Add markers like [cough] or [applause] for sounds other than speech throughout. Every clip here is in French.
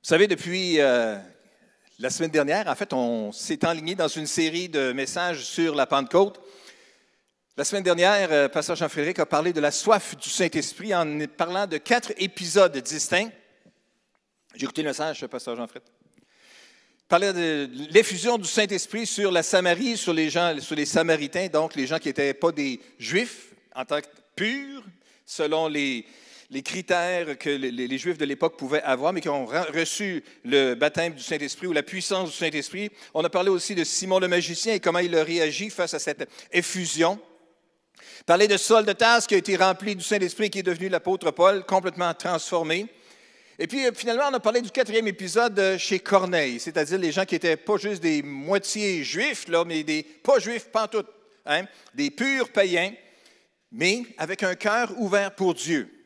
Vous savez, depuis euh, la semaine dernière, en fait, on s'est enligné dans une série de messages sur la Pentecôte. La semaine dernière, euh, Pasteur Jean-Frédéric a parlé de la soif du Saint-Esprit en parlant de quatre épisodes distincts. J'ai écouté le message, Pasteur Jean-Frédéric. Il parlait de l'effusion du Saint-Esprit sur la Samarie, sur les gens, sur les Samaritains, donc les gens qui n'étaient pas des Juifs en tant que purs, selon les, les critères que les, Juifs de l'époque pouvaient avoir, mais qui ont reçu le baptême du Saint-Esprit ou la puissance du Saint-Esprit. On a parlé aussi de Simon le magicien et comment il a réagi face à cette effusion. Parler de Saul de Tasse qui a été rempli du Saint-Esprit et qui est devenu l'apôtre Paul, complètement transformé. Et puis euh, finalement, on a parlé du quatrième épisode chez Corneille, c'est-à-dire les gens qui n'étaient pas juste des moitiés juifs, mais des pas juifs pantoute, hein, des purs païens, mais avec un cœur ouvert pour Dieu.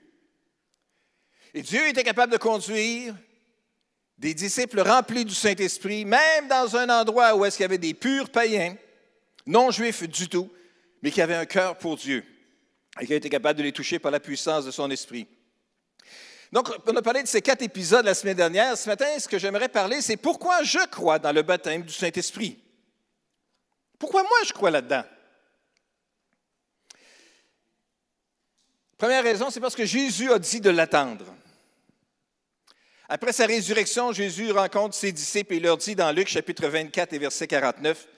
Et Dieu était capable de conduire des disciples remplis du Saint-Esprit, même dans un endroit où est-ce qu'il y avait des purs païens, non juifs du tout, mais qui avaient un cœur pour Dieu et qui a été capable de les toucher par la puissance de son esprit. Donc, on a parlé de ces quatre épisodes la semaine dernière. Ce matin, ce que j'aimerais parler, c'est pourquoi je crois dans le baptême du Saint-Esprit? Pourquoi moi je crois là-dedans? Première raison, c'est parce que Jésus a dit de l'attendre. Après sa résurrection, Jésus rencontre ses disciples et leur dit dans Luc chapitre 24 et verset 49,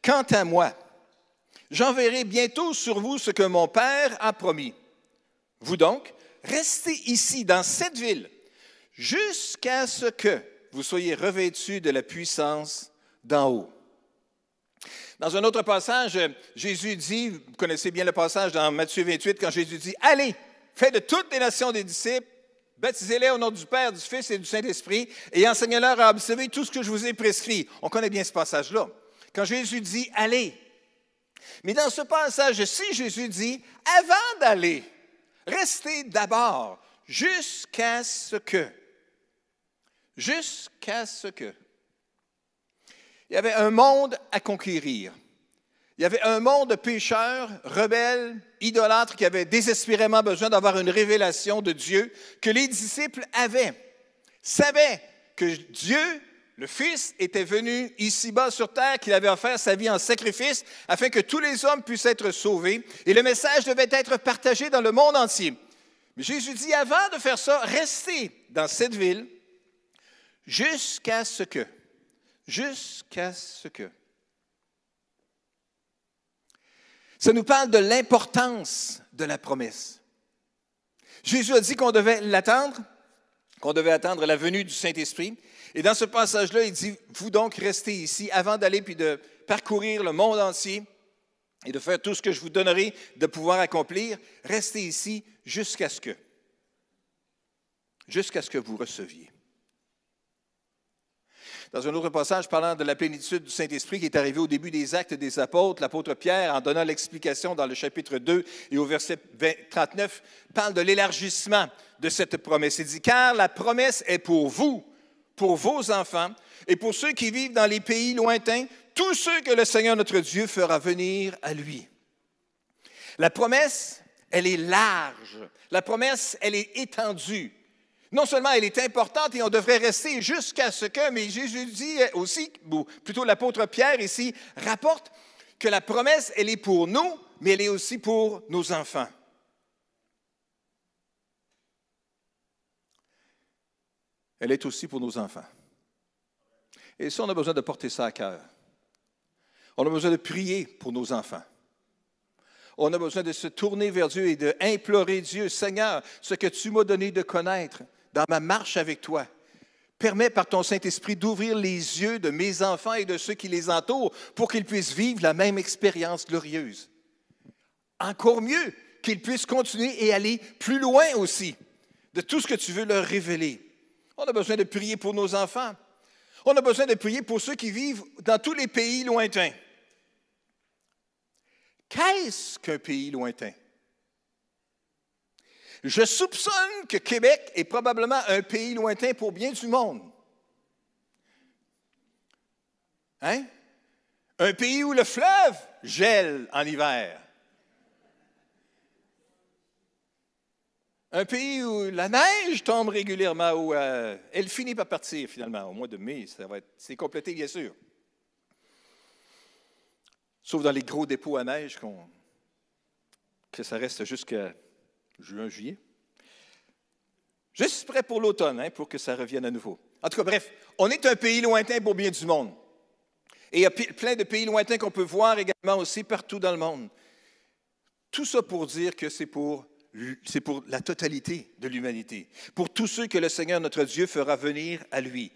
Quant à moi, j'enverrai bientôt sur vous ce que mon Père a promis. Vous donc, restez ici dans cette ville jusqu'à ce que vous soyez revêtus de la puissance d'en haut. Dans un autre passage, Jésus dit, vous connaissez bien le passage dans Matthieu 28, quand Jésus dit, Allez, faites de toutes les nations des disciples, Baptisez-les au nom du Père, du Fils et du Saint-Esprit et enseignez-leur à observer tout ce que je vous ai prescrit. On connaît bien ce passage-là. Quand Jésus dit allez. Mais dans ce passage-ci, Jésus dit avant d'aller, restez d'abord jusqu'à ce que. Jusqu'à ce que. Il y avait un monde à conquérir. Il y avait un monde de pécheurs, rebelles, idolâtres qui avaient désespérément besoin d'avoir une révélation de Dieu que les disciples avaient, savaient que Dieu, le Fils, était venu ici-bas sur terre, qu'il avait offert sa vie en sacrifice afin que tous les hommes puissent être sauvés et le message devait être partagé dans le monde entier. Mais Jésus dit, avant de faire ça, restez dans cette ville jusqu'à ce que, jusqu'à ce que. Ça nous parle de l'importance de la promesse. Jésus a dit qu'on devait l'attendre, qu'on devait attendre la venue du Saint-Esprit. Et dans ce passage-là, il dit, vous donc restez ici avant d'aller puis de parcourir le monde entier et de faire tout ce que je vous donnerai de pouvoir accomplir. Restez ici jusqu'à ce que, jusqu'à ce que vous receviez. Dans un autre passage parlant de la plénitude du Saint-Esprit qui est arrivé au début des actes des apôtres, l'apôtre Pierre, en donnant l'explication dans le chapitre 2 et au verset 39, parle de l'élargissement de cette promesse. Il dit, car la promesse est pour vous, pour vos enfants et pour ceux qui vivent dans les pays lointains, tous ceux que le Seigneur notre Dieu fera venir à lui. La promesse, elle est large. La promesse, elle est étendue non seulement elle est importante et on devrait rester jusqu'à ce que, mais Jésus dit aussi, ou plutôt l'apôtre Pierre ici, rapporte que la promesse, elle est pour nous, mais elle est aussi pour nos enfants. Elle est aussi pour nos enfants. Et ça, on a besoin de porter ça à cœur. On a besoin de prier pour nos enfants. On a besoin de se tourner vers Dieu et d'implorer Dieu, Seigneur, ce que tu m'as donné de connaître, dans ma marche avec toi. Permets par ton Saint-Esprit d'ouvrir les yeux de mes enfants et de ceux qui les entourent pour qu'ils puissent vivre la même expérience glorieuse. Encore mieux, qu'ils puissent continuer et aller plus loin aussi de tout ce que tu veux leur révéler. On a besoin de prier pour nos enfants. On a besoin de prier pour ceux qui vivent dans tous les pays lointains. Qu'est-ce qu'un pays lointain? Je soupçonne que Québec est probablement un pays lointain pour bien du monde. Hein? Un pays où le fleuve gèle en hiver. Un pays où la neige tombe régulièrement, où euh, elle finit par partir finalement. Au mois de mai, ça va être, c'est complété bien sûr. Sauf dans les gros dépôts à neige que ça reste jusqu'à juin, juillet. Juste prêt pour l'automne, hein, pour que ça revienne à nouveau. En tout cas, bref, on est un pays lointain pour bien du monde. Et il y a plein de pays lointains qu'on peut voir également aussi partout dans le monde. Tout ça pour dire que c'est pour c'est pour la totalité de l'humanité, pour tous ceux que le Seigneur notre Dieu fera venir à lui.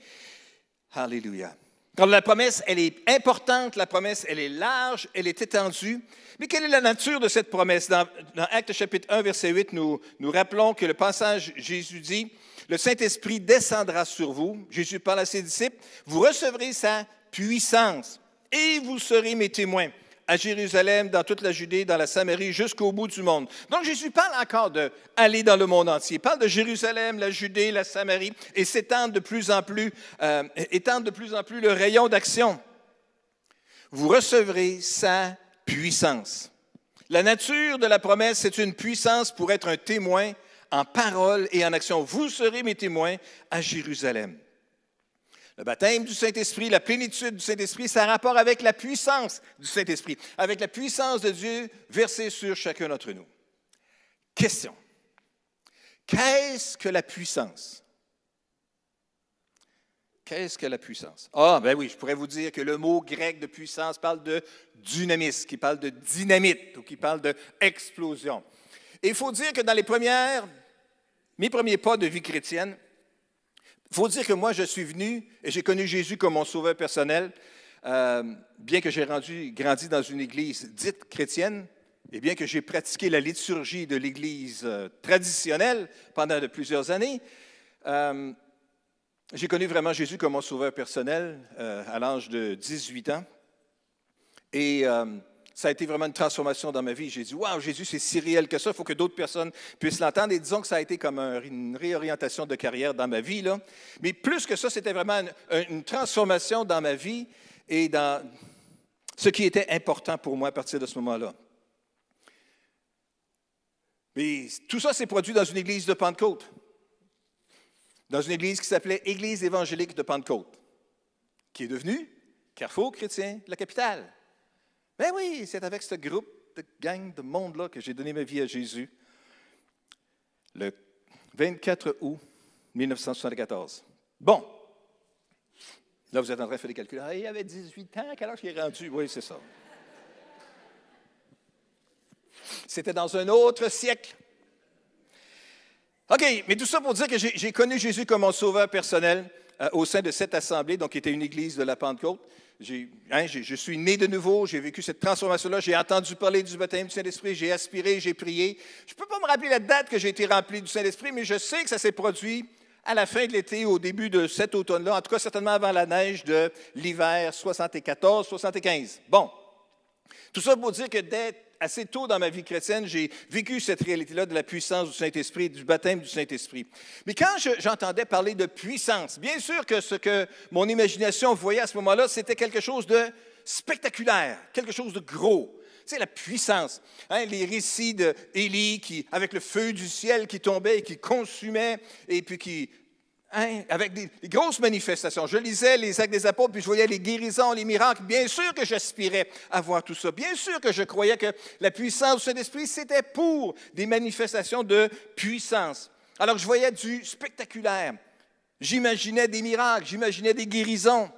Alléluia. Quand la promesse, elle est importante, la promesse, elle est large, elle est étendue. Mais quelle est la nature de cette promesse? Dans, Actes chapitre 1, verset 8, nous, nous rappelons que le passage, Jésus dit, le Saint-Esprit descendra sur vous. Jésus parle à ses disciples, vous recevrez sa puissance et vous serez mes témoins à Jérusalem, dans toute la Judée, dans la Samarie, jusqu'au bout du monde. Donc Jésus parle encore d'aller dans le monde entier. Il parle de Jérusalem, la Judée, la Samarie, et s'étend de plus en plus, euh, de plus en plus le rayon d'action. Vous recevrez sa puissance. La nature de la promesse, c'est une puissance pour être un témoin en parole et en action. Vous serez mes témoins à Jérusalem. Le baptême du Saint-Esprit, la plénitude du Saint-Esprit, ça a rapport avec la puissance du Saint-Esprit, avec la puissance de Dieu versée sur chacun d'entre nous. Question. Qu'est-ce que la puissance? Qu'est-ce que la puissance? Ah, ben oui, je pourrais vous dire que le mot grec de puissance parle de dynamis, qui parle de dynamite ou qui parle d'explosion. Et il faut dire que dans les premières, mes premiers pas de vie chrétienne, il faut dire que moi, je suis venu et j'ai connu Jésus comme mon sauveur personnel, euh, bien que j'ai grandi dans une église dite chrétienne, et bien que j'ai pratiqué la liturgie de l'église euh, traditionnelle pendant de plusieurs années. Euh, j'ai connu vraiment Jésus comme mon sauveur personnel à l'âge de 18 ans. Et ça a été vraiment une transformation dans ma vie. J'ai dit, waouh, Jésus, c'est si réel que ça, il faut que d'autres personnes puissent l'entendre. Et disons que ça a été comme une réorientation de carrière dans ma vie. Là. Mais plus que ça, c'était vraiment une, transformation dans ma vie et dans ce qui était important pour moi à partir de ce moment-là. Mais tout ça s'est produit dans une église de Pentecôte, dans une église qui s'appelait Église évangélique de Pentecôte, qui est devenue Carrefour chrétien la capitale. Ben oui, c'est avec ce groupe de gang de monde-là que j'ai donné ma vie à Jésus le 24 août 1974. Bon. Là, vous êtes en train de faire des calculs. Ah, il avait 18 ans, quel âge il est rendu? Oui, c'est ça. C'était dans un autre siècle. OK, mais tout ça pour dire que j'ai connu Jésus comme mon sauveur personnel euh, au sein de cette assemblée, donc qui était une église de la Pentecôte. Hein, je suis né de nouveau, j'ai vécu cette transformation-là, j'ai entendu parler du baptême du Saint-Esprit, j'ai aspiré, j'ai prié. Je ne peux pas me rappeler la date que j'ai été rempli du Saint-Esprit, mais je sais que ça s'est produit à la fin de l'été, au début de cet automne-là, en tout cas certainement avant la neige de l'hiver 74-75. Bon, tout ça pour dire que d'être assez tôt dans ma vie chrétienne, j'ai vécu cette réalité-là de la puissance du Saint-Esprit, du baptême du Saint-Esprit. Mais quand j'entendais parler de puissance, bien sûr que ce que mon imagination voyait à ce moment-là, c'était quelque chose de spectaculaire, quelque chose de gros. C'est la puissance. Hein, les récits d'Élie qui, avec le feu du ciel qui tombait et qui consumait et puis qui Hein, avec des, grosses manifestations. Je lisais les actes des apôtres, puis je voyais les guérisons, les miracles. Bien sûr que j'aspirais à voir tout ça. Bien sûr que je croyais que la puissance du Saint-Esprit, c'était pour des manifestations de puissance. Alors je voyais du spectaculaire. J'imaginais des miracles, j'imaginais des guérisons,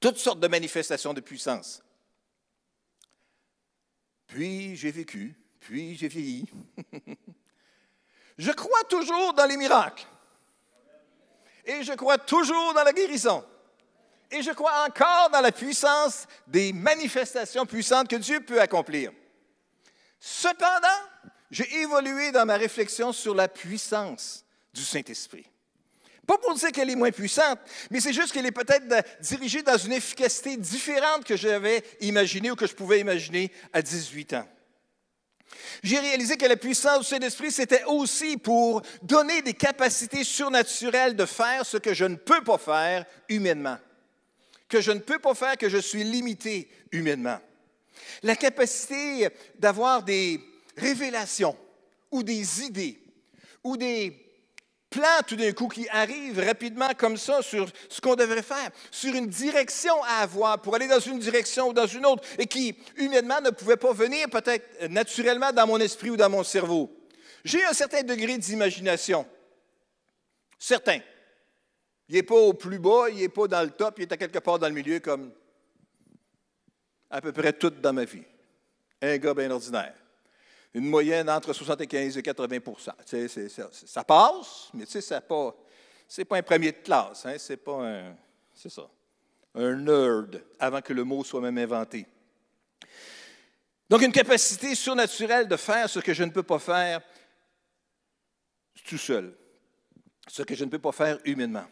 toutes sortes de manifestations de puissance. Puis j'ai vécu, puis j'ai vieilli. [laughs] je crois toujours dans les miracles. Et je crois toujours dans la guérison. Et je crois encore dans la puissance des manifestations puissantes que Dieu peut accomplir. Cependant, j'ai évolué dans ma réflexion sur la puissance du Saint-Esprit. Pas pour dire qu'elle est moins puissante, mais c'est juste qu'elle est peut-être dirigée dans une efficacité différente que j'avais imaginée ou que je pouvais imaginer à 18 ans. J'ai réalisé que la puissance du Saint-Esprit, c'était aussi pour donner des capacités surnaturelles de faire ce que je ne peux pas faire humainement, que je ne peux pas faire, que je suis limité humainement. La capacité d'avoir des révélations ou des idées ou des plans tout d'un coup qui arrivent rapidement comme ça sur ce qu'on devrait faire, sur une direction à avoir pour aller dans une direction ou dans une autre, et qui humainement ne pouvaient pas venir peut-être naturellement dans mon esprit ou dans mon cerveau. J'ai un certain degré d'imagination. Certain. Il n'est pas au plus bas, il n'est pas dans le top, il est à quelque part dans le milieu, comme à peu près tout dans ma vie. Un gars bien ordinaire. Une moyenne entre 75 et 80% Ça passe, mais ce n'est pas, pas un premier de classe. Hein, c'est pas. C'est ça. Un nerd, avant que le mot soit même inventé. Donc, une capacité surnaturelle de faire ce que je ne peux pas faire tout seul, ce que je ne peux pas faire humainement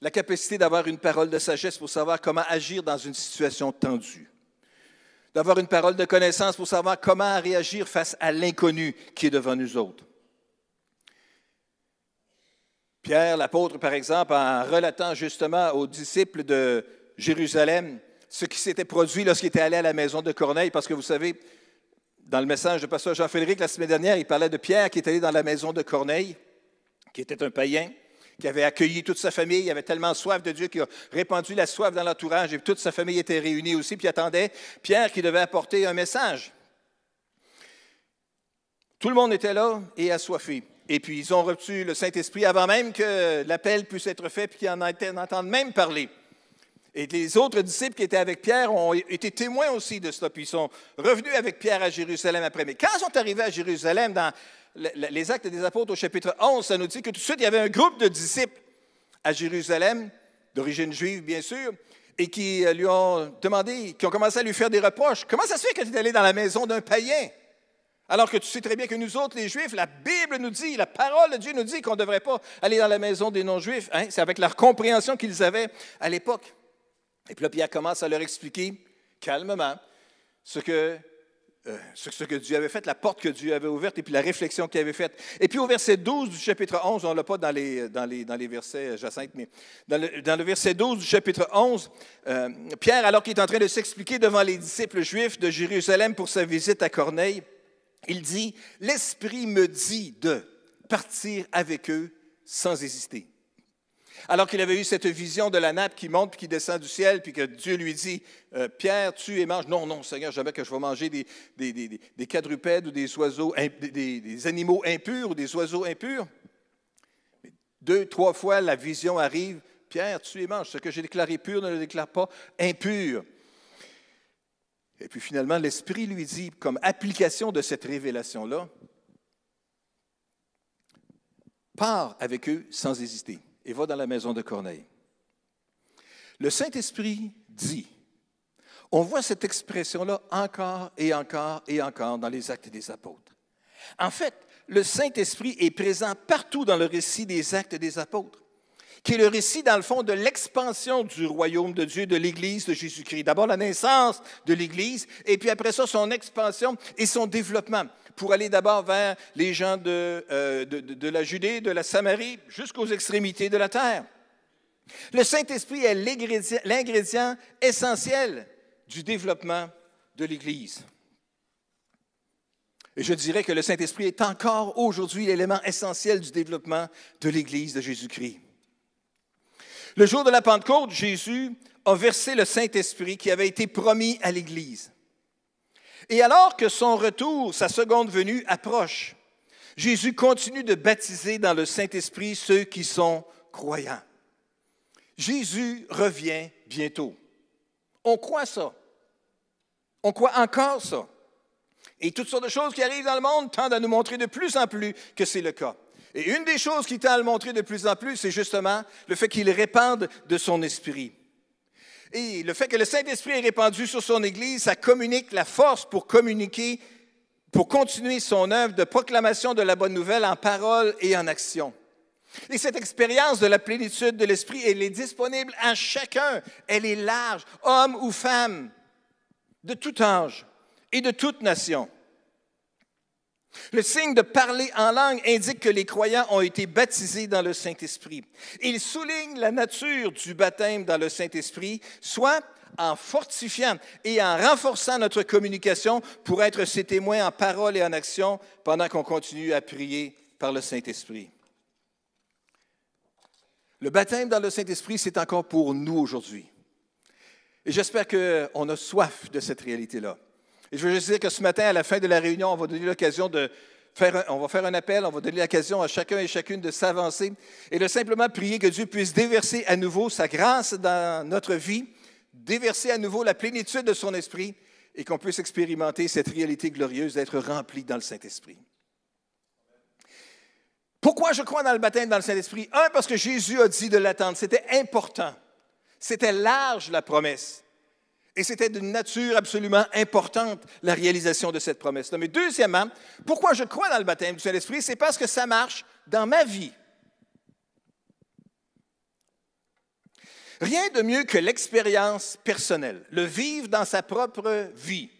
la capacité d'avoir une parole de sagesse pour savoir comment agir dans une situation tendue, d'avoir une parole de connaissance pour savoir comment réagir face à l'inconnu qui est devant nous autres. Pierre, l'apôtre, par exemple, en relatant justement aux disciples de Jérusalem ce qui s'était produit lorsqu'il était allé à la maison de Corneille, parce que vous savez, dans le message de pasteur Jean-Frédéric la semaine dernière, il parlait de Pierre qui est allé dans la maison de Corneille, qui était un païen qui avait accueilli toute sa famille. Il avait tellement soif de Dieu qu'il a répandu la soif dans l'entourage et toute sa famille était réunie aussi, puis attendait Pierre qui devait apporter un message. Tout le monde était là et assoiffé. Et puis, ils ont reçu le Saint-Esprit avant même que l'appel puisse être fait, puis qu'ils en entendent même parler. Et les autres disciples qui étaient avec Pierre ont été témoins aussi de cela, puis ils sont revenus avec Pierre à Jérusalem après. Mais quand ils sont arrivés à Jérusalem, dans les actes des apôtres au chapitre 11, ça nous dit que tout de suite, il y avait un groupe de disciples à Jérusalem, d'origine juive bien sûr, et qui euh, lui ont demandé, qui ont commencé à lui faire des reproches. Comment ça se fait que tu es allé dans la maison d'un païen? Alors que tu sais très bien que nous autres, les Juifs, la Bible nous dit, la parole de Dieu nous dit qu'on ne devrait pas aller dans la maison des non-Juifs. Hein? C'est avec la compréhension qu'ils avaient à l'époque. Et puis là, Pierre commence à leur expliquer calmement ce que euh, ce que Dieu avait fait, la porte que Dieu avait ouverte et puis la réflexion qu'il avait faite. Et puis au verset 12 du chapitre 11, on ne l'a pas dans les, dans, les, dans les versets, euh, Jacinthe, mais dans le, verset 12 du chapitre 11, euh, Pierre, alors qu'il est en train de s'expliquer devant les disciples juifs de Jérusalem pour sa visite à Corneille, il dit, L'Esprit me dit de partir avec eux sans hésiter. Alors qu'il avait eu cette vision de la nappe qui monte puis qui descend du ciel, puis que Dieu lui dit euh, Pierre, tue et mange. Non, non, Seigneur, jamais que je vais manger des, des, quadrupèdes ou des oiseaux, des, animaux impurs ou des oiseaux impurs. deux, trois fois, la vision arrive Pierre, tue et mange. Ce que j'ai déclaré pur ne le déclare pas impur. Et puis finalement, l'Esprit lui dit, comme application de cette révélation-là, pars avec eux sans hésiter et va dans la maison de Corneille. Le Saint-Esprit dit, on voit cette expression-là encore et encore et encore dans les actes des apôtres. En fait, le Saint-Esprit est présent partout dans le récit des actes des apôtres, qui est le récit, dans le fond, de l'expansion du royaume de Dieu, de l'Église de Jésus-Christ. D'abord la naissance de l'Église, et puis après ça, son expansion et son développement pour aller d'abord vers les gens euh, de, de, la Judée, de la Samarie, jusqu'aux extrémités de la terre. Le Saint-Esprit est l'ingrédient essentiel du développement de l'Église. Et je dirais que le Saint-Esprit est encore aujourd'hui l'élément essentiel du développement de l'Église de Jésus-Christ. Le jour de la Pentecôte, Jésus a versé le Saint-Esprit qui avait été promis à l'Église. Et alors que son retour, sa seconde venue, approche, Jésus continue de baptiser dans le Saint-Esprit ceux qui sont croyants. Jésus revient bientôt. On croit ça. On croit encore ça. Et toutes sortes de choses qui arrivent dans le monde tendent à nous montrer de plus en plus que c'est le cas. Et une des choses qui tend à le montrer de plus en plus, c'est justement le fait qu'il répande de son esprit. Et le fait que le Saint-Esprit est répandu sur son Église, ça communique la force pour communiquer, pour continuer son œuvre de proclamation de la bonne nouvelle en parole et en action. Et cette expérience de la plénitude de l'Esprit, elle est disponible à chacun. Elle est large, homme ou femme, de tout âge et de toute nation. Le signe de parler en langue indique que les croyants ont été baptisés dans le Saint-Esprit. Il souligne la nature du baptême dans le Saint-Esprit, soit en fortifiant et en renforçant notre communication pour être ses témoins en parole et en action pendant qu'on continue à prier par le Saint-Esprit. Le baptême dans le Saint-Esprit, c'est encore pour nous aujourd'hui. Et j'espère qu'on a soif de cette réalité-là. Et je veux juste dire que ce matin, à la fin de la réunion, on va donner l'occasion de faire on va faire un appel, on va donner l'occasion à chacun et chacune de s'avancer et de simplement prier que Dieu puisse déverser à nouveau sa grâce dans notre vie, déverser à nouveau la plénitude de son esprit et qu'on puisse expérimenter cette réalité glorieuse d'être rempli dans le Saint-Esprit. Pourquoi je crois dans le baptême dans le Saint-Esprit? Un, parce que Jésus a dit de l'attendre. C'était important. C'était large la promesse. Et c'était d'une nature absolument importante, la réalisation de cette promesse-là. Mais deuxièmement, pourquoi je crois dans le baptême du Saint-Esprit? C'est parce que ça marche dans ma vie. Rien de mieux que l'expérience personnelle, le vivre dans sa propre vie.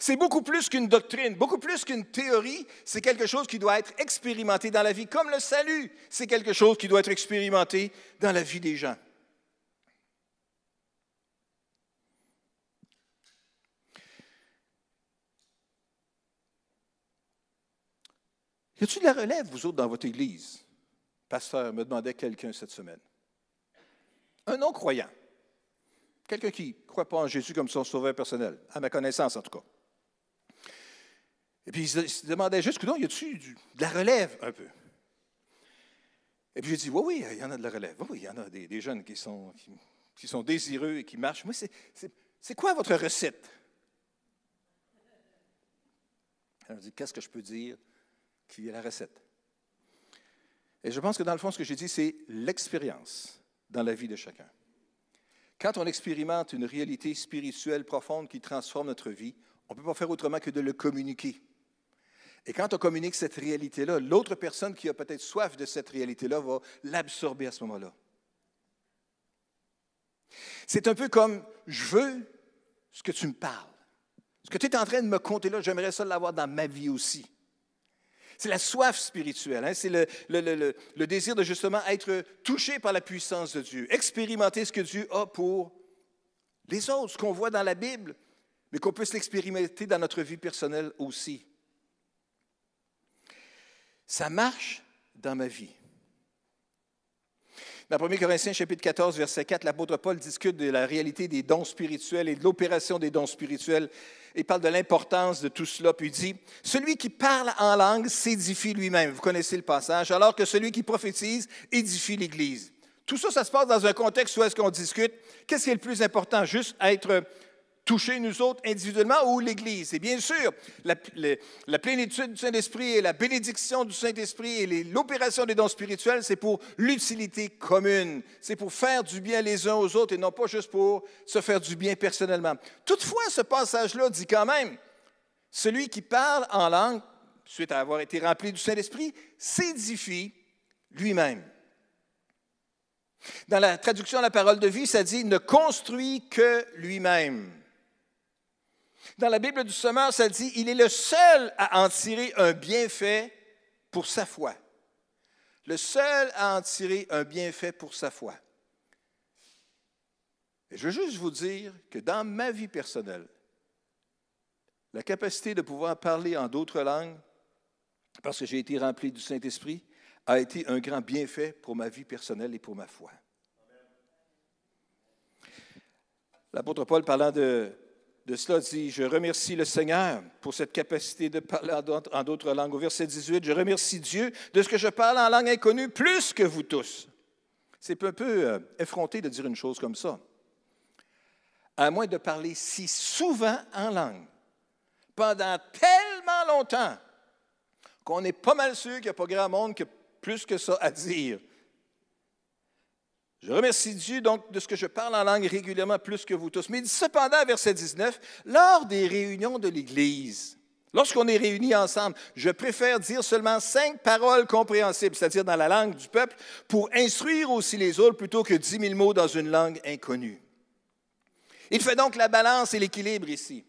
C'est beaucoup plus qu'une doctrine, beaucoup plus qu'une théorie, c'est quelque chose qui doit être expérimenté dans la vie, comme le salut, c'est quelque chose qui doit être expérimenté dans la vie des gens. Y a-t-il de la relève, vous autres, dans votre Église? Pasteur me demandait quelqu'un cette semaine. Un non-croyant. Quelqu'un qui ne croit pas en Jésus comme son sauveur personnel, à ma connaissance en tout cas. Et puis il se demandait juste, non, y a-t-il de la relève un peu? Et puis j'ai dit, oui, oui, il y en a de la relève. Oui, oui, il y en a des, jeunes qui sont, qui, sont désireux et qui marchent. Moi, c'est quoi votre recette? Elle dit, qu'est-ce que je peux dire qui est la recette? Et je pense que dans le fond, ce que j'ai dit, c'est l'expérience dans la vie de chacun. Quand on expérimente une réalité spirituelle profonde qui transforme notre vie, on ne peut pas faire autrement que de le communiquer. Et quand on communique cette réalité-là, l'autre personne qui a peut-être soif de cette réalité-là va l'absorber à ce moment-là. C'est un peu comme je veux ce que tu me parles. Ce que tu es en train de me conter là, j'aimerais ça l'avoir dans ma vie aussi. C'est la soif spirituelle, hein? c'est le, désir de justement être touché par la puissance de Dieu, expérimenter ce que Dieu a pour les autres, ce qu'on voit dans la Bible, mais qu'on puisse l'expérimenter dans notre vie personnelle aussi. Ça marche dans ma vie. Dans 1 Corinthiens chapitre 14, verset 4, l'apôtre Paul discute de la réalité des dons spirituels et de l'opération des dons spirituels. Il parle de l'importance de tout cela, puis il dit, Celui qui parle en langue s'édifie lui-même. Vous connaissez le passage, alors que celui qui prophétise édifie l'Église. Tout ça, ça se passe dans un contexte où est-ce qu'on discute, qu'est-ce qui est le plus important, juste être toucher nous autres individuellement ou l'Église. Et bien sûr, la, plénitude du Saint-Esprit et la bénédiction du Saint-Esprit et l'opération des dons spirituels, c'est pour l'utilité commune. C'est pour faire du bien les uns aux autres et non pas juste pour se faire du bien personnellement. Toutefois, ce passage-là dit quand même, celui qui parle en langue, suite à avoir été rempli du Saint-Esprit, s'édifie lui-même. Dans la traduction de la parole de vie, ça dit ne construit que lui-même. Dans la Bible du Sommeur, ça dit, il est le seul à en tirer un bienfait pour sa foi. Le seul à en tirer un bienfait pour sa foi. Et je veux juste vous dire que dans ma vie personnelle, la capacité de pouvoir parler en d'autres langues, parce que j'ai été rempli du Saint-Esprit, a été un grand bienfait pour ma vie personnelle et pour ma foi. L'apôtre Paul, parlant de de cela dit, je remercie le Seigneur pour cette capacité de parler en d'autres langues. Au verset 18, je remercie Dieu de ce que je parle en langue inconnue plus que vous tous. C'est un peu euh, effronté de dire une chose comme ça. À moins de parler si souvent en langue, pendant tellement longtemps, qu'on est pas mal sûr qu'il n'y a pas grand monde qui a plus que ça à dire. Je remercie Dieu donc de ce que je parle en langue régulièrement plus que vous tous. Mais cependant, verset 19, lors des réunions de l'Église, lorsqu'on est réunis ensemble, je préfère dire seulement cinq paroles compréhensibles, c'est-à-dire dans la langue du peuple, pour instruire aussi les autres plutôt que dix mille mots dans une langue inconnue. Il fait donc la balance et l'équilibre ici.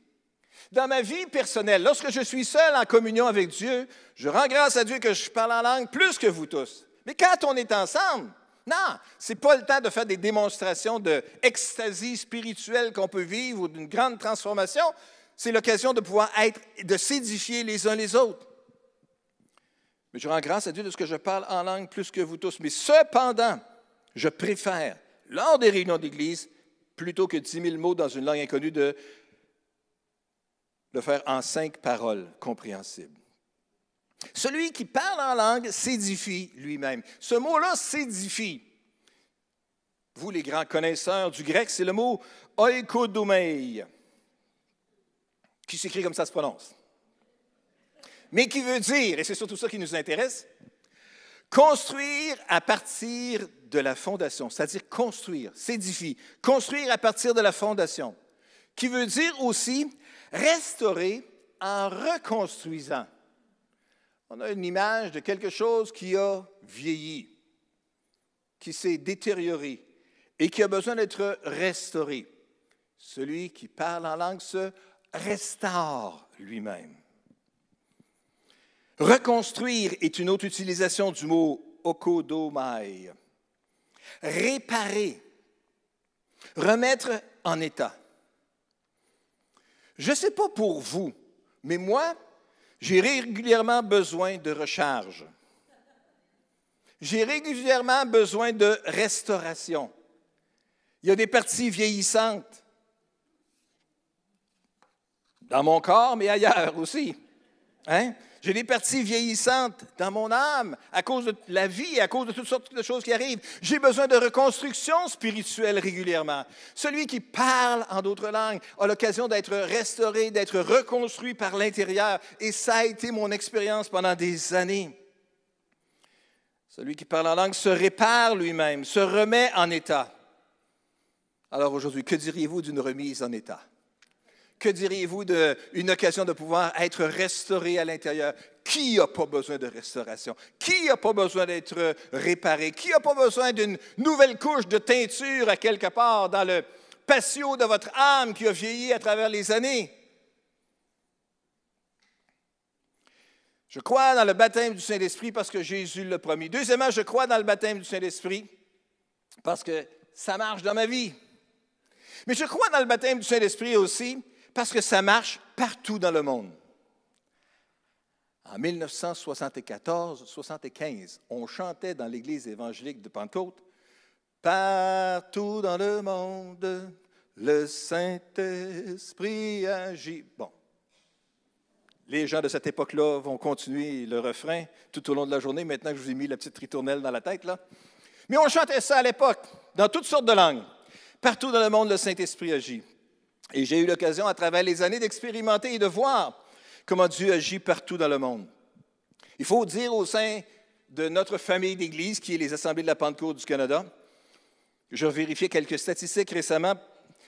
Dans ma vie personnelle, lorsque je suis seul en communion avec Dieu, je rends grâce à Dieu que je parle en langue plus que vous tous. Mais quand on est ensemble, non, ce n'est pas le temps de faire des démonstrations d'extasie spirituelle qu'on peut vivre ou d'une grande transformation. C'est l'occasion de pouvoir être, de s'édifier les uns les autres. Mais je rends grâce à Dieu de ce que je parle en langue plus que vous tous. Mais cependant, je préfère, lors des réunions d'église, plutôt que dix mille mots dans une langue inconnue, de le faire en cinq paroles compréhensibles. Celui qui parle en langue s'édifie lui-même. Ce mot-là, s'édifie. Vous, les grands connaisseurs du grec, c'est le mot oikodomei, qui s'écrit comme ça se prononce. Mais qui veut dire, et c'est surtout ça qui nous intéresse, construire à partir de la fondation, c'est-à-dire construire, s'édifier, construire à partir de la fondation, qui veut dire aussi restaurer en reconstruisant. On a une image de quelque chose qui a vieilli, qui s'est détérioré et qui a besoin d'être restauré. Celui qui parle en langue se restaure lui-même. Reconstruire est une autre utilisation du mot okodomai. Réparer, remettre en état. Je ne sais pas pour vous, mais moi, j'ai régulièrement besoin de recharge. J'ai régulièrement besoin de restauration. Il y a des parties vieillissantes dans mon corps, mais ailleurs aussi. Hein? J'ai des parties vieillissantes dans mon âme à cause de la vie, à cause de toutes sortes de choses qui arrivent. J'ai besoin de reconstruction spirituelle régulièrement. Celui qui parle en d'autres langues a l'occasion d'être restauré, d'être reconstruit par l'intérieur. Et ça a été mon expérience pendant des années. Celui qui parle en langue se répare lui-même, se remet en état. Alors aujourd'hui, que diriez-vous d'une remise en état? Que diriez-vous d'une occasion de pouvoir être restauré à l'intérieur? Qui n'a pas besoin de restauration? Qui n'a pas besoin d'être réparé? Qui n'a pas besoin d'une nouvelle couche de teinture à quelque part dans le patio de votre âme qui a vieilli à travers les années? Je crois dans le baptême du Saint-Esprit parce que Jésus l'a promis. Deuxièmement, je crois dans le baptême du Saint-Esprit parce que ça marche dans ma vie. Mais je crois dans le baptême du Saint-Esprit aussi parce que ça marche partout dans le monde. En 1974-75, on chantait dans l'église évangélique de Pentecôte Partout dans le monde, le Saint-Esprit agit. Bon. Les gens de cette époque-là vont continuer le refrain tout au long de la journée, maintenant que je vous ai mis la petite ritournelle dans la tête. Là. Mais on chantait ça à l'époque, dans toutes sortes de langues. Partout dans le monde, le Saint-Esprit agit. Et j'ai eu l'occasion, à travers les années, d'expérimenter et de voir comment Dieu agit partout dans le monde. Il faut dire au sein de notre famille d'Église, qui est les Assemblées de la Pentecôte du Canada, je vérifié quelques statistiques récemment,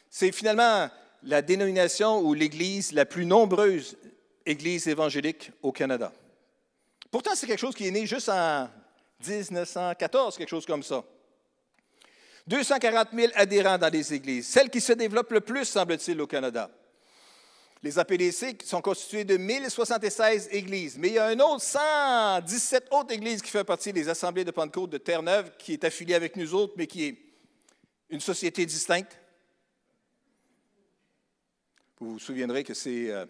c'est finalement la dénomination ou l'Église la plus nombreuse Église évangélique au Canada. Pourtant, c'est quelque chose qui est né juste en 1914, quelque chose comme ça. 240 000 adhérents dans les églises, celle qui se développe le plus, semble-t-il, au Canada. Les APDC sont constitués de 1076 églises, mais il y a un autre 117 autres églises qui font partie des assemblées de Pentecôte de Terre-Neuve, qui est affiliée avec nous autres, mais qui est une société distincte. Vous vous souviendrez que c'est euh,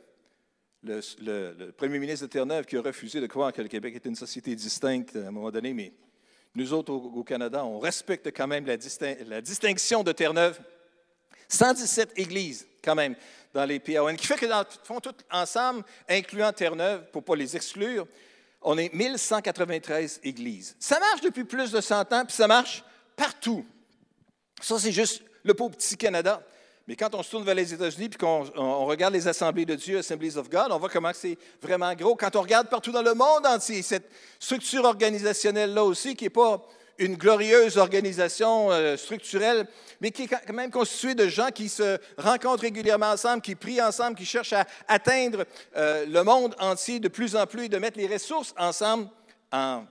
le, premier ministre de Terre-Neuve qui a refusé de croire que le Québec était une société distincte à un moment donné, mais nous autres au, Canada, on respecte quand même la, distinction de Terre-Neuve. 117 églises, quand même, dans les PAON, qui fait que, font toutes ensemble, incluant Terre-Neuve, pour ne pas les exclure, on est 1193 églises. Ça marche depuis plus de 100 ans, puis ça marche partout. Ça, c'est juste le pauvre petit Canada. Mais quand on se tourne vers les États-Unis puis qu'on regarde les assemblées de Dieu, Assemblies of God, on voit comment c'est vraiment gros. Quand on regarde partout dans le monde entier, cette structure organisationnelle-là aussi, qui n'est pas une glorieuse organisation euh, structurelle, mais qui est quand même constituée de gens qui se rencontrent régulièrement ensemble, qui prient ensemble, qui cherchent à atteindre euh, le monde entier de plus en plus et de mettre les ressources ensemble en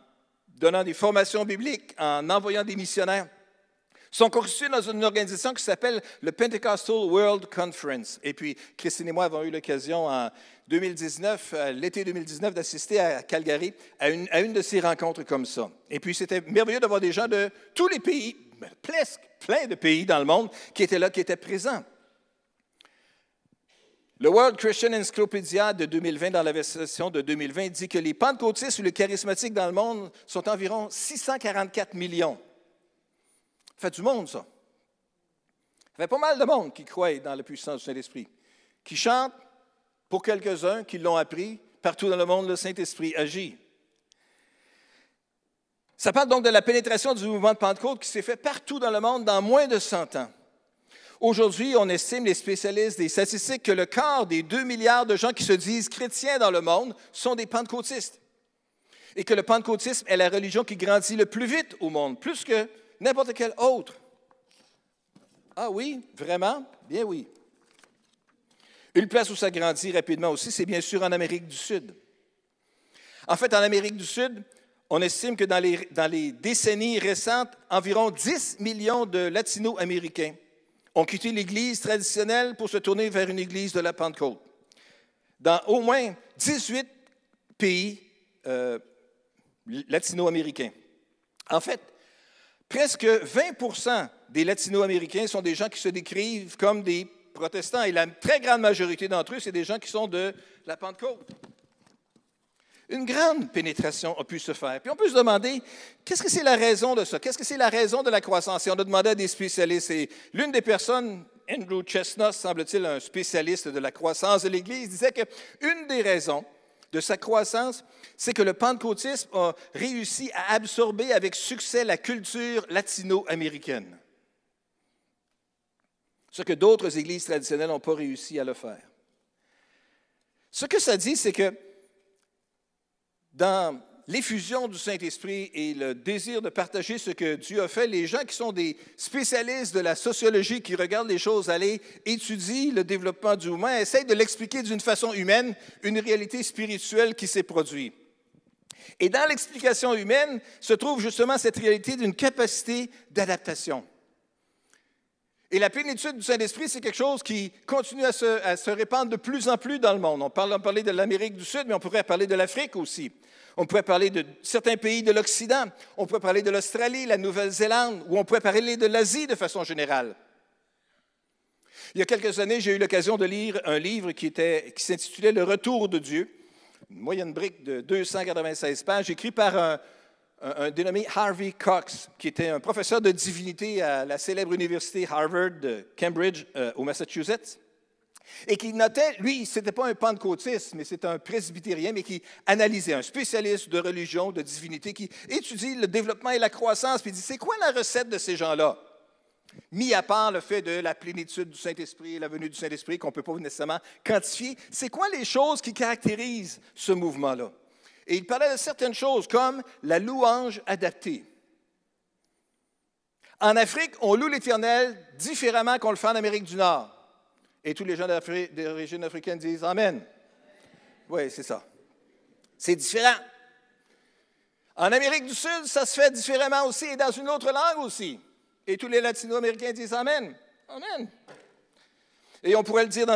donnant des formations bibliques, en envoyant des missionnaires sont constitués dans une organisation qui s'appelle le Pentecostal World Conference. Et puis, Christine et moi avons eu l'occasion en 2019, l'été 2019, d'assister à Calgary à une, à une, de ces rencontres comme ça. Et puis, c'était merveilleux d'avoir des gens de tous les pays, ben, presque plein de pays dans le monde, qui étaient là, qui étaient présents. Le World Christian Encyclopedia de 2020, dans la version de 2020, dit que les pentecôtistes ou les charismatiques dans le monde sont environ 644 millions. Ça fait du monde, ça. Ça fait pas mal de monde qui croient dans la puissance du Saint-Esprit, qui chantent pour quelques-uns qui l'ont appris. Partout dans le monde, le Saint-Esprit agit. Ça parle donc de la pénétration du mouvement de Pentecôte qui s'est fait partout dans le monde dans moins de 100 ans. Aujourd'hui, on estime, les spécialistes des statistiques, que le quart des 2 milliards de gens qui se disent chrétiens dans le monde sont des pentecôtistes. Et que le pentecôtisme est la religion qui grandit le plus vite au monde, plus que n'importe quelle autre. Ah oui, vraiment? Bien oui. Une place où ça grandit rapidement aussi, c'est bien sûr en Amérique du Sud. En fait, en Amérique du Sud, on estime que dans les, dans les décennies récentes, environ 10 millions de latino-américains ont quitté l'Église traditionnelle pour se tourner vers une Église de la Pentecôte. Dans au moins 18 pays euh, latino-américains. En fait, presque 20% des latino-américains sont des gens qui se décrivent comme des protestants et la très grande majorité d'entre eux, c'est des gens qui sont de la Pentecôte. Une grande pénétration a pu se faire. Puis on peut se demander, qu'est-ce que c'est la raison de ça? Qu'est-ce que c'est la raison de la croissance? Et on a demandé à des spécialistes. Et l'une des personnes, Andrew Chestnut, semble-t-il un spécialiste de la croissance de l'Église, disait qu'une des raisons de sa croissance, c'est que le pentecôtisme a réussi à absorber avec succès la culture latino-américaine. Ce que d'autres églises traditionnelles n'ont pas réussi à le faire. Ce que ça dit, c'est que dans l'effusion du Saint-Esprit et le désir de partager ce que Dieu a fait, les gens qui sont des spécialistes de la sociologie, qui regardent les choses aller, étudient le développement du humain, essayent de l'expliquer d'une façon humaine, une réalité spirituelle qui s'est produite. Et dans l'explication humaine se trouve justement cette réalité d'une capacité d'adaptation. Et la plénitude du Saint-Esprit, c'est quelque chose qui continue à se, répandre de plus en plus dans le monde. On parle, on de l'Amérique du Sud, mais on pourrait parler de l'Afrique aussi. On pourrait parler de certains pays de l'Occident. On pourrait parler de l'Australie, la Nouvelle-Zélande, ou on pourrait parler de l'Asie de façon générale. Il y a quelques années, j'ai eu l'occasion de lire un livre qui, qui s'intitulait Le Retour de Dieu, une moyenne brique de 296 pages, écrit par un, un, dénommé Harvey Cox, qui était un professeur de divinité à la célèbre université Harvard de Cambridge euh, au Massachusetts, et qui notait, lui, ce n'était pas un pentecôtiste, mais c'est un presbytérien, mais qui analysait, un spécialiste de religion, de divinité, qui étudie le développement et la croissance, puis dit, c'est quoi la recette de ces gens-là? Mis à part le fait de la plénitude du Saint-Esprit, la venue du Saint-Esprit, qu'on ne peut pas nécessairement quantifier, c'est quoi les choses qui caractérisent ce mouvement-là? Et il parlait de certaines choses comme la louange adaptée. En Afrique, on loue l'Éternel différemment qu'on le fait en Amérique du Nord. Et tous les gens d'origine africaine disent Amen. Oui, c'est ça. C'est différent. En Amérique du Sud, ça se fait différemment aussi et dans une autre langue aussi. Et tous les latino-américains disent Amen. Amen. Et on pourrait le dire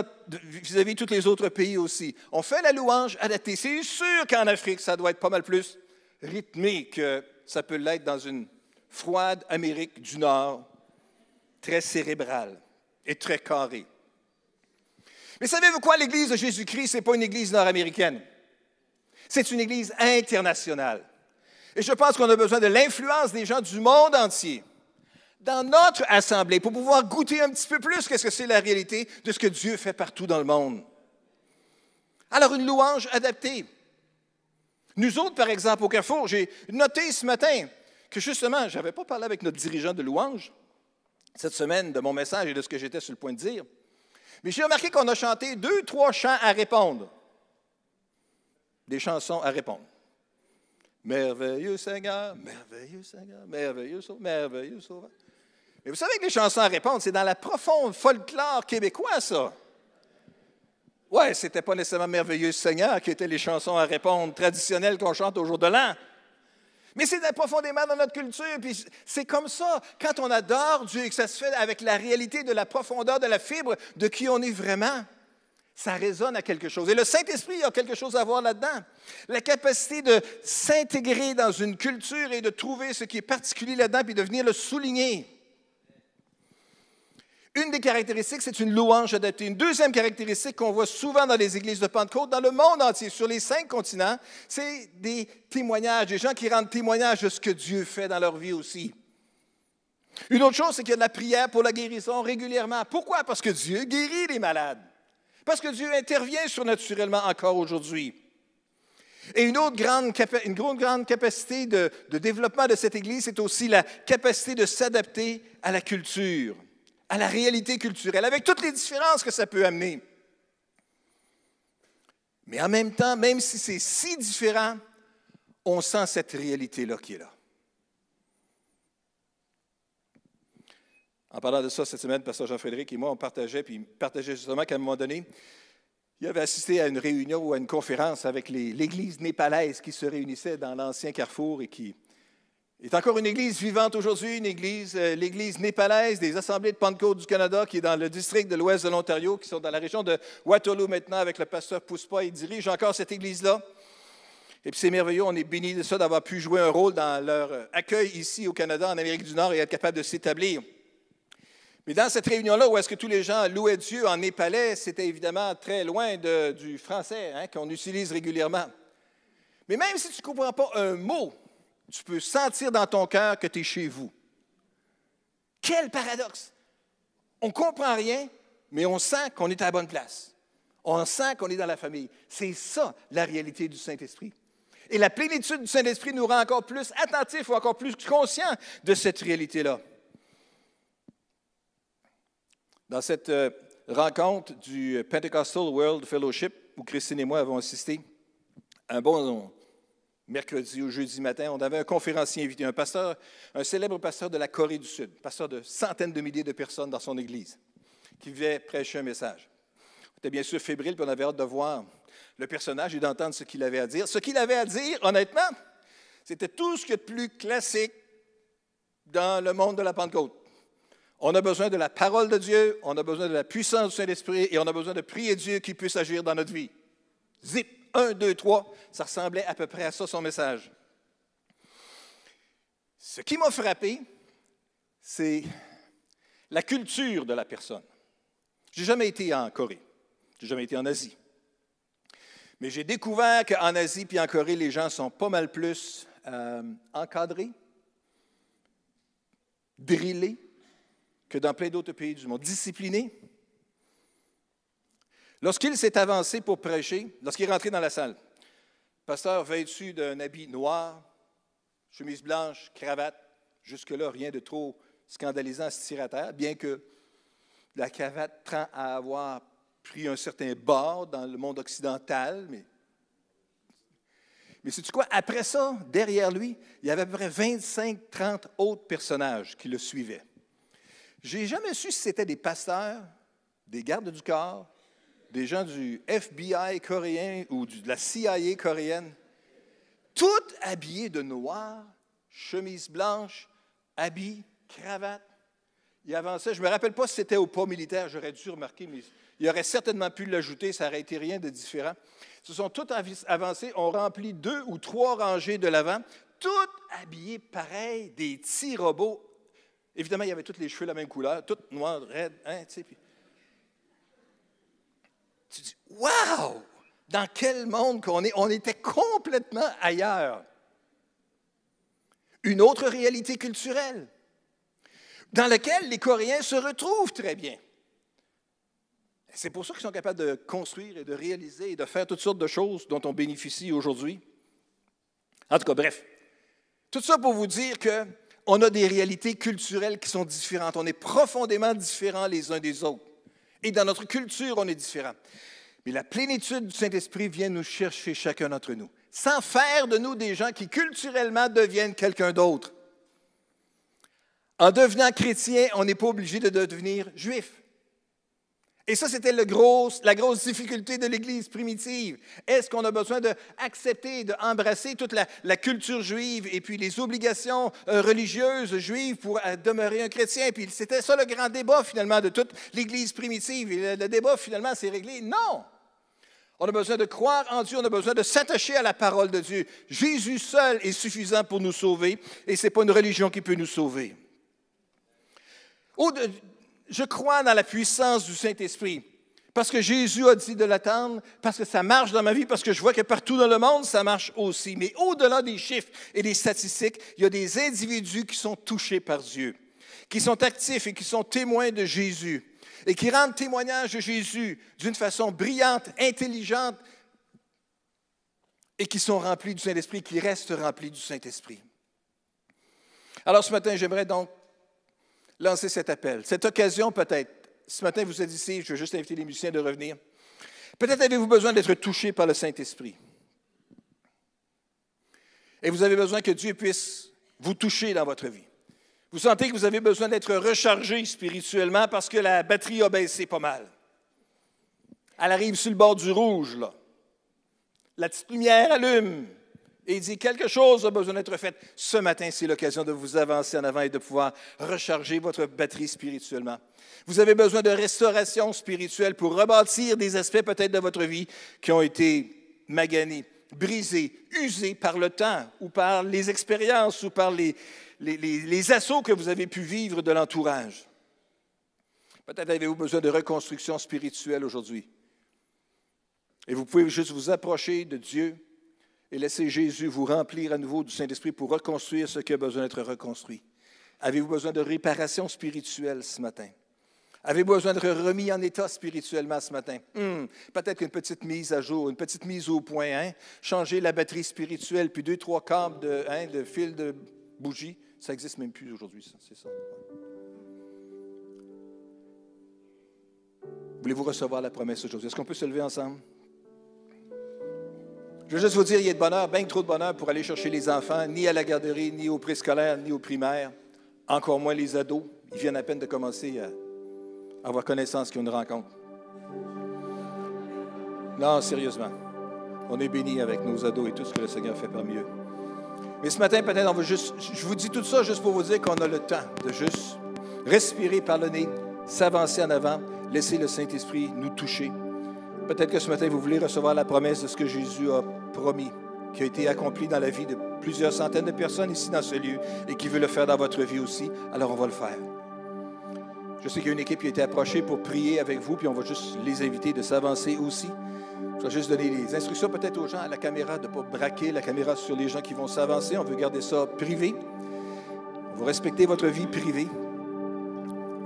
vis-à-vis de tous les autres pays aussi. On fait la louange adaptée. C'est sûr qu'en Afrique, ça doit être pas mal plus rythmé que ça peut l'être dans une froide Amérique du Nord, très cérébrale et très carrée. Mais savez-vous quoi, l'Église de Jésus-Christ, ce n'est pas une Église nord-américaine. C'est une Église internationale. Et je pense qu'on a besoin de l'influence des gens du monde entier dans notre assemblée pour pouvoir goûter un petit peu plus qu'est-ce que c'est la réalité de ce que Dieu fait partout dans le monde. Alors, une louange adaptée. Nous autres, par exemple, au Carrefour, j'ai noté ce matin que justement, je n'avais pas parlé avec notre dirigeant de louange cette semaine de mon message et de ce que j'étais sur le point de dire. Mais j'ai remarqué qu'on a chanté deux, trois chants à répondre. Des chansons à répondre. Merveilleux Seigneur, merveilleux Seigneur, merveilleux Sauveur, merveilleux Sauveur. Vous savez que les chansons à répondre, c'est dans la profonde folklore québécois, ça. Ouais, c'était pas nécessairement Merveilleux Seigneur qui étaient les chansons à répondre traditionnelles qu'on chante au jour de l'an. Mais c'est profondément dans notre culture, puis c'est comme ça. Quand on adore Dieu et que ça se fait avec la réalité de la profondeur de la fibre de qui on est vraiment, ça résonne à quelque chose. Et le Saint-Esprit a quelque chose à voir là-dedans. La capacité de s'intégrer dans une culture et de trouver ce qui est particulier là-dedans, puis de venir le souligner. Une des caractéristiques, c'est une louange adaptée. Une deuxième caractéristique qu'on voit souvent dans les églises de Pentecôte, dans le monde entier, sur les cinq continents, c'est des témoignages, des gens qui rendent témoignage de ce que Dieu fait dans leur vie aussi. Une autre chose, c'est qu'il y a de la prière pour la guérison régulièrement. Pourquoi? Parce que Dieu guérit les malades. Parce que Dieu intervient surnaturellement encore aujourd'hui. Et une autre grande, une grande capacité de, de développement de cette Église, c'est aussi la capacité de s'adapter à la culture à la réalité culturelle, avec toutes les différences que ça peut amener. Mais en même temps, même si c'est si différent, on sent cette réalité-là qui est là. En parlant de ça cette semaine, Pasteur Jean-Frédéric et moi, on partageait, puis il partageait justement qu'à un moment donné, il avait assisté à une réunion ou à une conférence avec l'Église népalaise qui se réunissait dans l'ancien carrefour et qui est encore une église vivante aujourd'hui, une église, euh, l'église népalaise des Assemblées de Pentecôte du Canada, qui est dans le district de l'ouest de l'Ontario, qui sont dans la région de Waterloo maintenant, avec le pasteur Pouspa. Il dirige encore cette église-là. Et puis c'est merveilleux, on est béni de ça, d'avoir pu jouer un rôle dans leur euh, accueil ici au Canada, en Amérique du Nord, et être capable de s'établir. Mais dans cette réunion-là, où est-ce que tous les gens louaient Dieu en népalais, c'était évidemment très loin du français hein, qu'on utilise régulièrement. Mais même si tu ne comprends pas un mot tu peux sentir dans ton cœur que tu es chez vous. Quel paradoxe! On ne comprend rien, mais on sent qu'on est à la bonne place. On sent qu'on est dans la famille. C'est ça la réalité du Saint-Esprit. Et la plénitude du Saint-Esprit nous rend encore plus attentifs ou encore plus conscients de cette réalité-là. Dans cette euh, rencontre du Pentecostal World Fellowship, où Christine et moi avons assisté, un bon mercredi ou jeudi matin, on avait un conférencier invité, un pasteur, un célèbre pasteur de la Corée du Sud, pasteur de centaines de milliers de personnes dans son église, qui vivait prêcher un message. On était bien sûr fébrile, puis on avait hâte de voir le personnage et d'entendre ce qu'il avait à dire. Ce qu'il avait à dire, honnêtement, c'était tout ce qui est de plus classique dans le monde de la Pentecôte. On a besoin de la parole de Dieu, on a besoin de la puissance du Saint-Esprit et on a besoin de prier Dieu qui puisse agir dans notre vie. Zip! Un, deux, trois, ça ressemblait à peu près à ça son message. Ce qui m'a frappé, c'est la culture de la personne. Je n'ai jamais été en Corée, je n'ai jamais été en Asie. Mais j'ai découvert qu'en Asie puis en Corée, les gens sont pas mal plus euh, encadrés, drillés que dans plein d'autres pays du monde, disciplinés. Lorsqu'il s'est avancé pour prêcher, lorsqu'il est rentré dans la salle, pasteur vêtu d'un habit noir, chemise blanche, cravate, jusque-là, rien de trop scandalisant se tirer à terre, bien que la cravate tend à avoir pris un certain bord dans le monde occidental, mais mais c'est quoi? Après ça, derrière lui, il y avait à peu près 25-30 autres personnages qui le suivaient. J'ai jamais su si c'était des pasteurs, des gardes du corps, des gens du FBI coréen ou de la CIA coréenne, tout habillés de noir, chemise blanche, habits, cravate. Ils avançaient. Je ne me rappelle pas si c'était au pas militaire, j'aurais dû remarquer, mais il aurait certainement pu l'ajouter, ça n'aurait été rien de différent. Ils se sont tous avancés, ont rempli deux ou trois rangées de l'avant, tous habillés pareil, des petits robots. Évidemment, il y avait tous les cheveux la même couleur, tout noir, raide, hein, tu wow! Dans quel monde qu'on est? On était complètement ailleurs. Une autre réalité culturelle dans laquelle les Coréens se retrouvent très bien. C'est pour ça qu'ils sont capables de construire et de réaliser et de faire toutes sortes de choses dont on bénéficie aujourd'hui. En tout cas, bref, tout ça pour vous dire qu'on a des réalités culturelles qui sont différentes. On est profondément différents les uns des autres. Et dans notre culture, on est différent. Mais la plénitude du Saint-Esprit vient nous chercher chacun d'entre nous, sans faire de nous des gens qui culturellement deviennent quelqu'un d'autre. En devenant chrétien, on n'est pas obligé de devenir juif. Et ça, c'était la grosse difficulté de l'Église primitive. Est-ce qu'on a besoin d'accepter, d'embrasser toute la, culture juive et puis les obligations euh, religieuses juives pour euh, demeurer un chrétien? Puis c'était ça le grand débat finalement de toute l'Église primitive. Et le, débat finalement s'est réglé. Non! On a besoin de croire en Dieu, on a besoin de s'attacher à la parole de Dieu. Jésus seul est suffisant pour nous sauver et ce n'est pas une religion qui peut nous sauver. Je crois dans la puissance du Saint-Esprit. Parce que Jésus a dit de l'attendre, parce que ça marche dans ma vie, parce que je vois que partout dans le monde, ça marche aussi. Mais au-delà des chiffres et des statistiques, il y a des individus qui sont touchés par Dieu, qui sont actifs et qui sont témoins de Jésus, et qui rendent témoignage de Jésus d'une façon brillante, intelligente, et qui sont remplis du Saint-Esprit, qui restent remplis du Saint-Esprit. Alors ce matin, j'aimerais donc lancer cet appel, cette occasion peut-être. Ce matin, vous êtes ici, je veux juste inviter les musiciens de revenir. Peut-être avez-vous besoin d'être touché par le Saint-Esprit. Et vous avez besoin que Dieu puisse vous toucher dans votre vie. Vous sentez que vous avez besoin d'être rechargé spirituellement parce que la batterie a baissé pas mal. Elle arrive sur le bord du rouge, là. La petite lumière allume et il dit quelque chose a besoin d'être fait. Ce matin, c'est l'occasion de vous avancer en avant et de pouvoir recharger votre batterie spirituellement. Vous avez besoin de restauration spirituelle pour rebâtir des aspects peut-être de votre vie qui ont été maganés, brisés, usés par le temps ou par les expériences ou par les, assauts que vous avez pu vivre de l'entourage. Peut-être avez-vous besoin de reconstruction spirituelle aujourd'hui. Et vous pouvez juste vous approcher de Dieu et laissez Jésus vous remplir à nouveau du Saint-Esprit pour reconstruire ce qui a besoin d'être reconstruit. Avez-vous besoin de réparation spirituelle ce matin? Avez-vous besoin d'être remis en état spirituellement ce matin? Hmm, peut-être qu'une petite mise à jour, une petite mise au point. Hein? Changer la batterie spirituelle, puis deux, trois câbles de, hein, de fil de bougie. Ça n'existe même plus aujourd'hui, c'est ça. Voulez-vous recevoir la promesse aujourd'hui? Est-ce qu'on peut se lever ensemble? Je veux juste vous dire, il y a de bonheur, bien trop de bonheur pour aller chercher les enfants, ni à la garderie, ni au préscolaire, ni au primaire, encore moins les ados. Ils viennent à peine de commencer à avoir connaissance qu'ils ont une rencontre. Non, sérieusement. On est bénis avec nos ados et tout ce que le Seigneur fait par mieux. Mais ce matin, peut-être, on juste. Je vous dis tout ça juste pour vous dire qu'on a le temps de juste respirer par le nez, s'avancer en avant, laisser le Saint-Esprit nous toucher. Peut-être que ce matin, vous voulez recevoir la promesse de ce que Jésus a promis, qui a été accompli dans la vie de plusieurs centaines de personnes ici dans ce lieu et qui veut le faire dans votre vie aussi. Alors on va le faire. Je sais qu'il y a une équipe qui a été approchée pour prier avec vous, puis on va juste les inviter de s'avancer aussi. Je vais juste donner les instructions peut-être aux gens à la caméra de ne pas braquer la caméra sur les gens qui vont s'avancer. On veut garder ça privé. Vous respectez votre vie privée.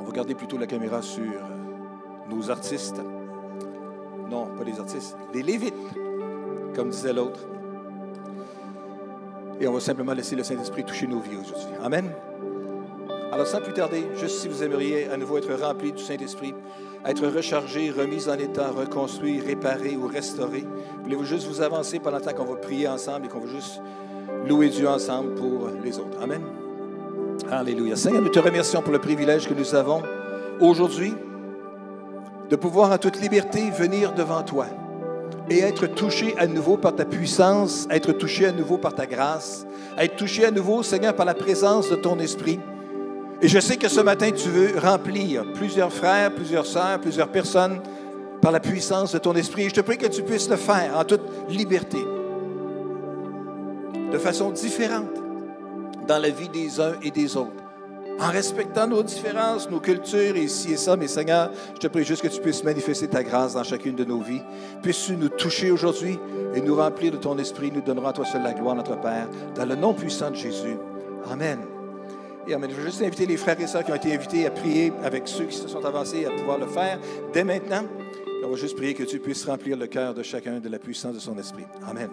On va garder plutôt la caméra sur nos artistes. Non, pas les artistes, les Lévites, comme disait l'autre. Et on va simplement laisser le Saint-Esprit toucher nos vies aujourd'hui. Amen. Alors, sans plus tarder, juste si vous aimeriez à nouveau être rempli du Saint-Esprit, être rechargé, remis en état, reconstruit, réparé ou restauré, voulez-vous juste vous avancer pendant le temps qu'on va prier ensemble et qu'on va juste louer Dieu ensemble pour les autres. Amen. Alléluia. Seigneur, nous te remercions pour le privilège que nous avons aujourd'hui de pouvoir en toute liberté venir devant toi et être touché à nouveau par ta puissance, être touché à nouveau par ta grâce, être touché à nouveau, Seigneur, par la présence de ton esprit. Et je sais que ce matin, tu veux remplir plusieurs frères, plusieurs sœurs, plusieurs personnes par la puissance de ton esprit. Et je te prie que tu puisses le faire en toute liberté, de façon différente dans la vie des uns et des autres en respectant nos différences, nos cultures et ci et ça. Mais Seigneur, je te prie juste que tu puisses manifester ta grâce dans chacune de nos vies. Puisses-tu nous toucher aujourd'hui et nous remplir de ton esprit. Nous donnerons à toi seul la gloire, notre Père, dans le nom puissant de Jésus. Amen. Et Amen. Je veux juste inviter les frères et sœurs qui ont été invités à prier avec ceux qui se sont avancés à pouvoir le faire dès maintenant. On va juste prier que tu puisses remplir le cœur de chacun de la puissance de son esprit. Amen.